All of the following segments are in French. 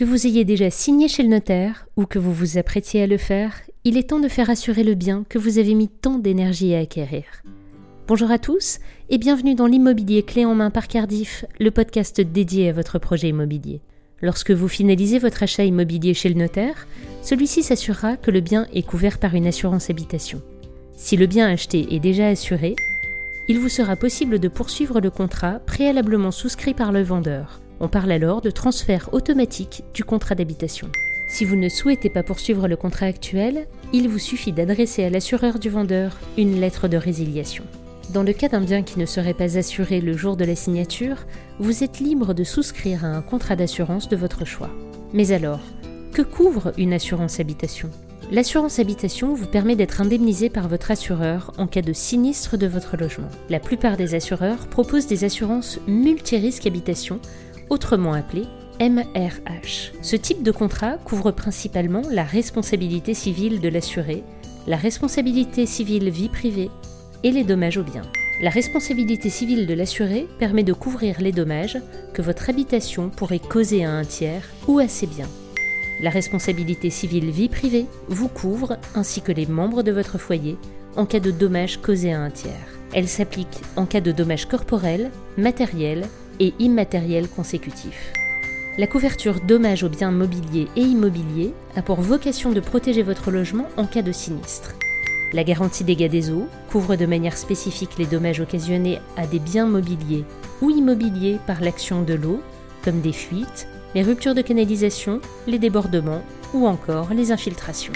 Que vous ayez déjà signé chez le notaire ou que vous vous apprêtiez à le faire, il est temps de faire assurer le bien que vous avez mis tant d'énergie à acquérir. Bonjour à tous et bienvenue dans l'immobilier clé en main par Cardiff, le podcast dédié à votre projet immobilier. Lorsque vous finalisez votre achat immobilier chez le notaire, celui-ci s'assurera que le bien est couvert par une assurance habitation. Si le bien acheté est déjà assuré, il vous sera possible de poursuivre le contrat préalablement souscrit par le vendeur. On parle alors de transfert automatique du contrat d'habitation. Si vous ne souhaitez pas poursuivre le contrat actuel, il vous suffit d'adresser à l'assureur du vendeur une lettre de résiliation. Dans le cas d'un bien qui ne serait pas assuré le jour de la signature, vous êtes libre de souscrire à un contrat d'assurance de votre choix. Mais alors, que couvre une assurance habitation? L'assurance habitation vous permet d'être indemnisé par votre assureur en cas de sinistre de votre logement. La plupart des assureurs proposent des assurances multirisques habitation, autrement appelées MRH. Ce type de contrat couvre principalement la responsabilité civile de l'assuré, la responsabilité civile vie privée et les dommages aux biens. La responsabilité civile de l'assuré permet de couvrir les dommages que votre habitation pourrait causer à un tiers ou à ses biens. La responsabilité civile vie privée vous couvre, ainsi que les membres de votre foyer, en cas de dommages causés à un tiers. Elle s'applique en cas de dommages corporels, matériels et immatériels consécutifs. La couverture dommages aux biens mobiliers et immobiliers a pour vocation de protéger votre logement en cas de sinistre. La garantie dégâts des eaux couvre de manière spécifique les dommages occasionnés à des biens mobiliers ou immobiliers par l'action de l'eau, comme des fuites, les ruptures de canalisation, les débordements ou encore les infiltrations.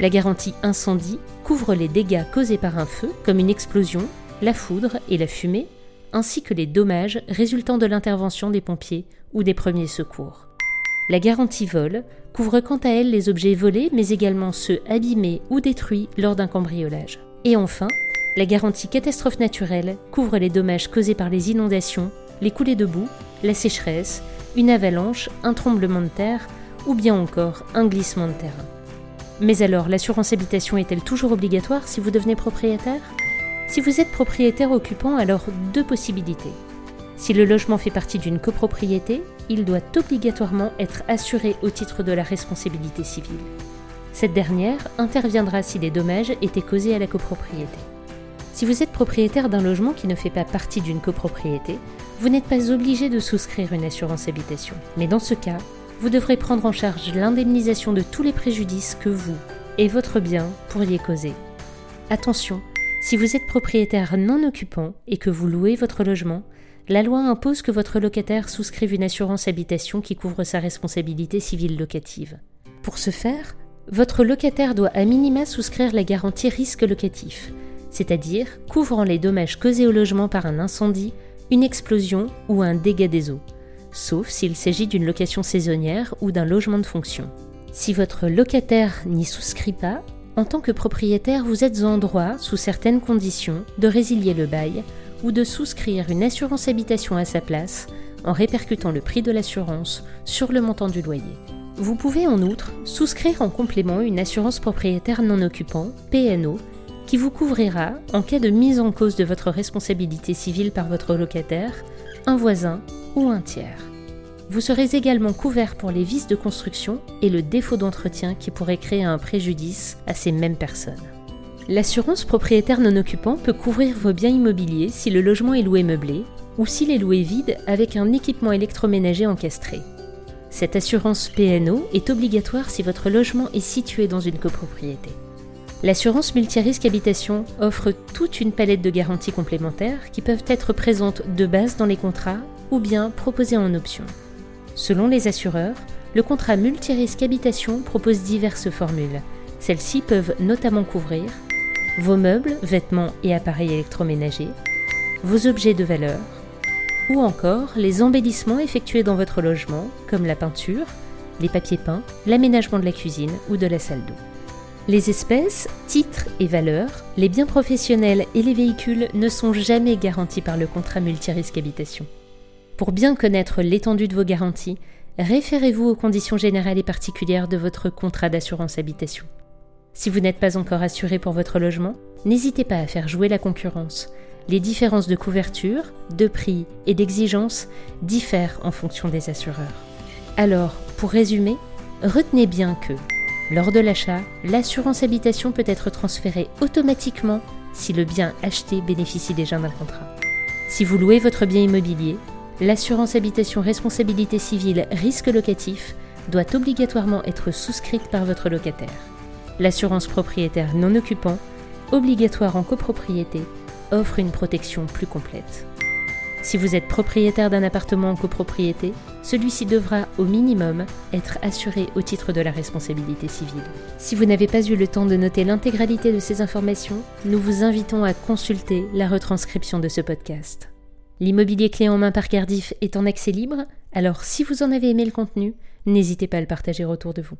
La garantie incendie couvre les dégâts causés par un feu, comme une explosion, la foudre et la fumée, ainsi que les dommages résultant de l'intervention des pompiers ou des premiers secours. La garantie vol couvre quant à elle les objets volés, mais également ceux abîmés ou détruits lors d'un cambriolage. Et enfin, la garantie catastrophe naturelle couvre les dommages causés par les inondations, les coulées de boue, la sécheresse, une avalanche, un tremblement de terre ou bien encore un glissement de terrain. Mais alors, l'assurance habitation est-elle toujours obligatoire si vous devenez propriétaire? Si vous êtes propriétaire occupant, alors deux possibilités. Si le logement fait partie d'une copropriété, il doit obligatoirement être assuré au titre de la responsabilité civile. Cette dernière interviendra si des dommages étaient causés à la copropriété. Si vous êtes propriétaire d'un logement qui ne fait pas partie d'une copropriété, vous n'êtes pas obligé de souscrire une assurance habitation. Mais dans ce cas, vous devrez prendre en charge l'indemnisation de tous les préjudices que vous et votre bien pourriez causer. Attention, si vous êtes propriétaire non occupant et que vous louez votre logement, la loi impose que votre locataire souscrive une assurance habitation qui couvre sa responsabilité civile locative. Pour ce faire, votre locataire doit à minima souscrire la garantie risque locatif, c'est-à-dire couvrant les dommages causés au logement par un incendie, une explosion ou un dégât des eaux, sauf s'il s'agit d'une location saisonnière ou d'un logement de fonction. Si votre locataire n'y souscrit pas, en tant que propriétaire, vous êtes en droit, sous certaines conditions, de résilier le bail ou de souscrire une assurance habitation à sa place en répercutant le prix de l'assurance sur le montant du loyer. Vous pouvez en outre souscrire en complément une assurance propriétaire non occupant, PNO, qui vous couvrira en cas de mise en cause de votre responsabilité civile par votre locataire, un voisin ou un tiers. Vous serez également couvert pour les vices de construction et le défaut d'entretien qui pourrait créer un préjudice à ces mêmes personnes. L'assurance propriétaire non occupant peut couvrir vos biens immobiliers si le logement est loué meublé ou s'il est loué vide avec un équipement électroménager encastré. Cette assurance PNO est obligatoire si votre logement est situé dans une copropriété. L'assurance multirisque habitation offre toute une palette de garanties complémentaires qui peuvent être présentes de base dans les contrats ou bien proposées en option. Selon les assureurs, le contrat multirisque habitation propose diverses formules. Celles-ci peuvent notamment couvrir vos meubles, vêtements et appareils électroménagers, vos objets de valeur, ou encore les embellissements effectués dans votre logement, comme la peinture, les papiers peints, l'aménagement de la cuisine ou de la salle d'eau. Les espèces, titres et valeurs, les biens professionnels et les véhicules ne sont jamais garantis par le contrat multirisque habitation. Pour bien connaître l'étendue de vos garanties, référez-vous aux conditions générales et particulières de votre contrat d'assurance habitation. Si vous n'êtes pas encore assuré pour votre logement, n'hésitez pas à faire jouer la concurrence. Les différences de couverture, de prix et d'exigence diffèrent en fonction des assureurs. Alors, Pour résumer, retenez bien que, lors de l'achat, l'assurance habitation peut être transférée automatiquement si le bien acheté bénéficie déjà d'un contrat. Si vous louez votre bien immobilier, l'assurance habitation responsabilité civile risque locatif doit obligatoirement être souscrite par votre locataire. L'assurance propriétaire non occupant, obligatoire en copropriété, offre une protection plus complète. Si vous êtes propriétaire d'un appartement en copropriété, celui-ci devra au minimum être assuré au titre de la responsabilité civile. Si vous n'avez pas eu le temps de noter l'intégralité de ces informations, nous vous invitons à consulter la retranscription de ce podcast. L'immobilier clé en main par Cardiff est en accès libre, alors si vous en avez aimé le contenu, n'hésitez pas à le partager autour de vous.